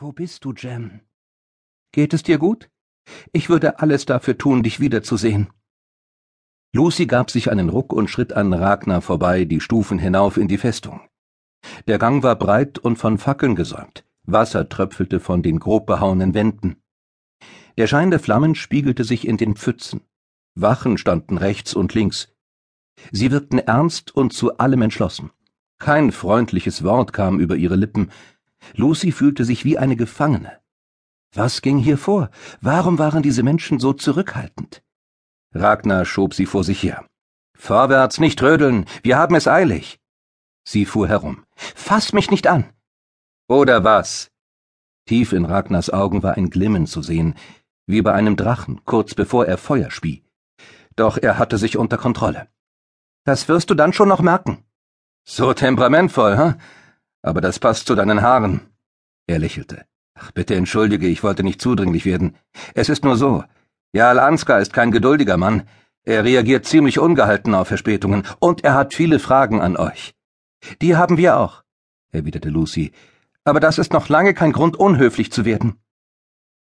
Wo bist du, Jem? Geht es dir gut? Ich würde alles dafür tun, dich wiederzusehen. Lucy gab sich einen Ruck und schritt an Ragnar vorbei, die Stufen hinauf in die Festung. Der Gang war breit und von Fackeln gesäumt. Wasser tröpfelte von den grob behauenen Wänden. Der Schein der Flammen spiegelte sich in den Pfützen. Wachen standen rechts und links. Sie wirkten ernst und zu allem entschlossen. Kein freundliches Wort kam über ihre Lippen. Lucy fühlte sich wie eine Gefangene. Was ging hier vor? Warum waren diese Menschen so zurückhaltend? Ragnar schob sie vor sich her. Vorwärts, nicht rödeln, wir haben es eilig. Sie fuhr herum. Fass mich nicht an. Oder was? Tief in Ragnars Augen war ein Glimmen zu sehen, wie bei einem Drachen, kurz bevor er Feuer spie. Doch er hatte sich unter Kontrolle. Das wirst du dann schon noch merken. So temperamentvoll, hm? Aber das passt zu deinen Haaren. Er lächelte. Ach, bitte entschuldige, ich wollte nicht zudringlich werden. Es ist nur so. Jarl Ansgar ist kein geduldiger Mann. Er reagiert ziemlich ungehalten auf Verspätungen, und er hat viele Fragen an euch. Die haben wir auch, erwiderte Lucy, aber das ist noch lange kein Grund, unhöflich zu werden.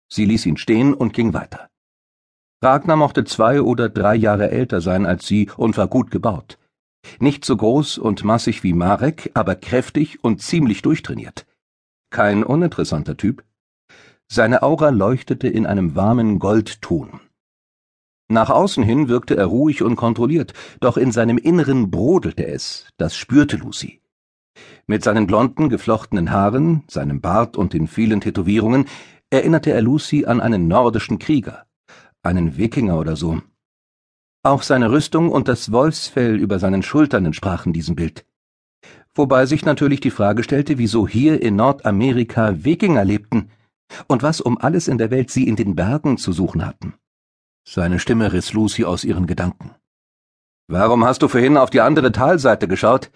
Sie ließ ihn stehen und ging weiter. Ragnar mochte zwei oder drei Jahre älter sein als sie und war gut gebaut. Nicht so groß und massig wie Marek, aber kräftig und ziemlich durchtrainiert. Kein uninteressanter Typ. Seine Aura leuchtete in einem warmen Goldton. Nach außen hin wirkte er ruhig und kontrolliert, doch in seinem Inneren brodelte es, das spürte Lucy. Mit seinen blonden, geflochtenen Haaren, seinem Bart und den vielen Tätowierungen erinnerte er Lucy an einen nordischen Krieger, einen Wikinger oder so. Auch seine Rüstung und das Wolfsfell über seinen Schultern entsprachen diesem Bild. Wobei sich natürlich die Frage stellte, wieso hier in Nordamerika Wikinger lebten und was um alles in der Welt sie in den Bergen zu suchen hatten. Seine Stimme riss Lucy aus ihren Gedanken. Warum hast du vorhin auf die andere Talseite geschaut?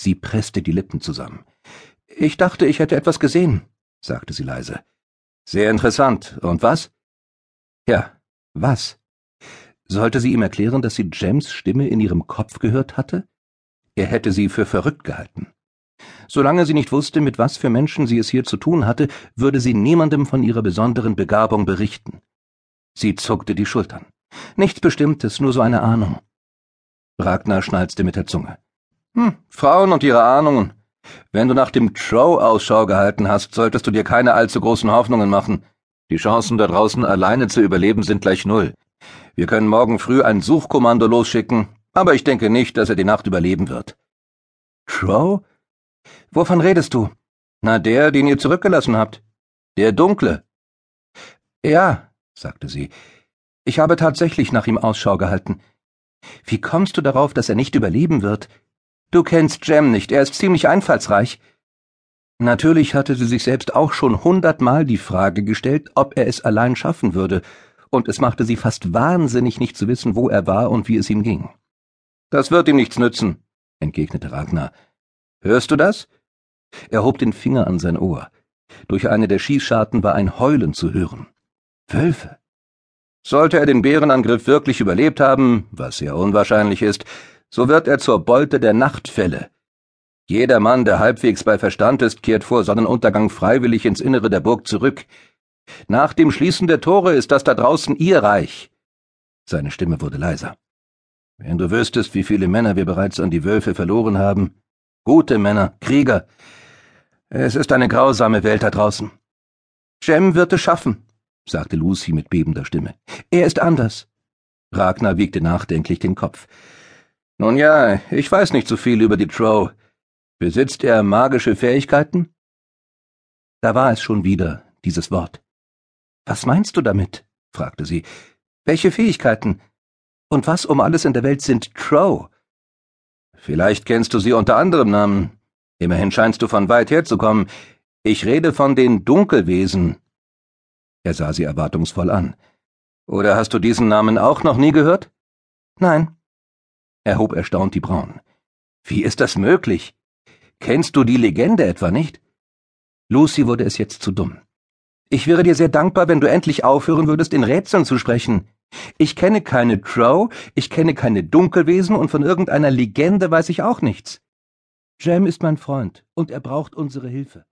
Sie presste die Lippen zusammen. Ich dachte, ich hätte etwas gesehen, sagte sie leise. Sehr interessant. Und was? Ja, was? Sollte sie ihm erklären, dass sie Jems Stimme in ihrem Kopf gehört hatte? Er hätte sie für verrückt gehalten. Solange sie nicht wusste, mit was für Menschen sie es hier zu tun hatte, würde sie niemandem von ihrer besonderen Begabung berichten. Sie zuckte die Schultern. Nichts Bestimmtes, nur so eine Ahnung. Ragnar schnalzte mit der Zunge. Hm, Frauen und ihre Ahnungen. Wenn du nach dem Trow Ausschau gehalten hast, solltest du dir keine allzu großen Hoffnungen machen. Die Chancen da draußen alleine zu überleben sind gleich null. Wir können morgen früh ein Suchkommando losschicken, aber ich denke nicht, dass er die Nacht überleben wird. Trow? Wovon redest du? Na, der, den ihr zurückgelassen habt. Der Dunkle. Ja, sagte sie. Ich habe tatsächlich nach ihm Ausschau gehalten. Wie kommst du darauf, dass er nicht überleben wird? Du kennst Jem nicht, er ist ziemlich einfallsreich. Natürlich hatte sie sich selbst auch schon hundertmal die Frage gestellt, ob er es allein schaffen würde, und es machte sie fast wahnsinnig, nicht zu wissen, wo er war und wie es ihm ging. Das wird ihm nichts nützen, entgegnete Ragnar. Hörst du das? Er hob den Finger an sein Ohr. Durch eine der Schießscharten war ein Heulen zu hören. Wölfe. Sollte er den Bärenangriff wirklich überlebt haben, was sehr unwahrscheinlich ist, so wird er zur Beute der Nachtfälle. Jeder Mann, der halbwegs bei Verstand ist, kehrt vor Sonnenuntergang freiwillig ins Innere der Burg zurück. Nach dem Schließen der Tore ist das da draußen ihr Reich. Seine Stimme wurde leiser. Wenn du wüsstest, wie viele Männer wir bereits an die Wölfe verloren haben. Gute Männer, Krieger. Es ist eine grausame Welt da draußen. Jem wird es schaffen, sagte Lucy mit bebender Stimme. Er ist anders. Ragnar wiegte nachdenklich den Kopf. Nun ja, ich weiß nicht so viel über die Trow. Besitzt er magische Fähigkeiten? Da war es schon wieder, dieses Wort. Was meinst du damit? fragte sie. Welche Fähigkeiten? Und was um alles in der Welt sind Trow? Vielleicht kennst du sie unter anderem Namen. Immerhin scheinst du von weit her zu kommen. Ich rede von den Dunkelwesen, er sah sie erwartungsvoll an. Oder hast du diesen Namen auch noch nie gehört? Nein. Er hob erstaunt die Brauen. Wie ist das möglich? Kennst du die Legende etwa nicht? Lucy wurde es jetzt zu dumm. Ich wäre dir sehr dankbar, wenn du endlich aufhören würdest, in Rätseln zu sprechen. Ich kenne keine Trow, ich kenne keine Dunkelwesen und von irgendeiner Legende weiß ich auch nichts. Jam ist mein Freund und er braucht unsere Hilfe.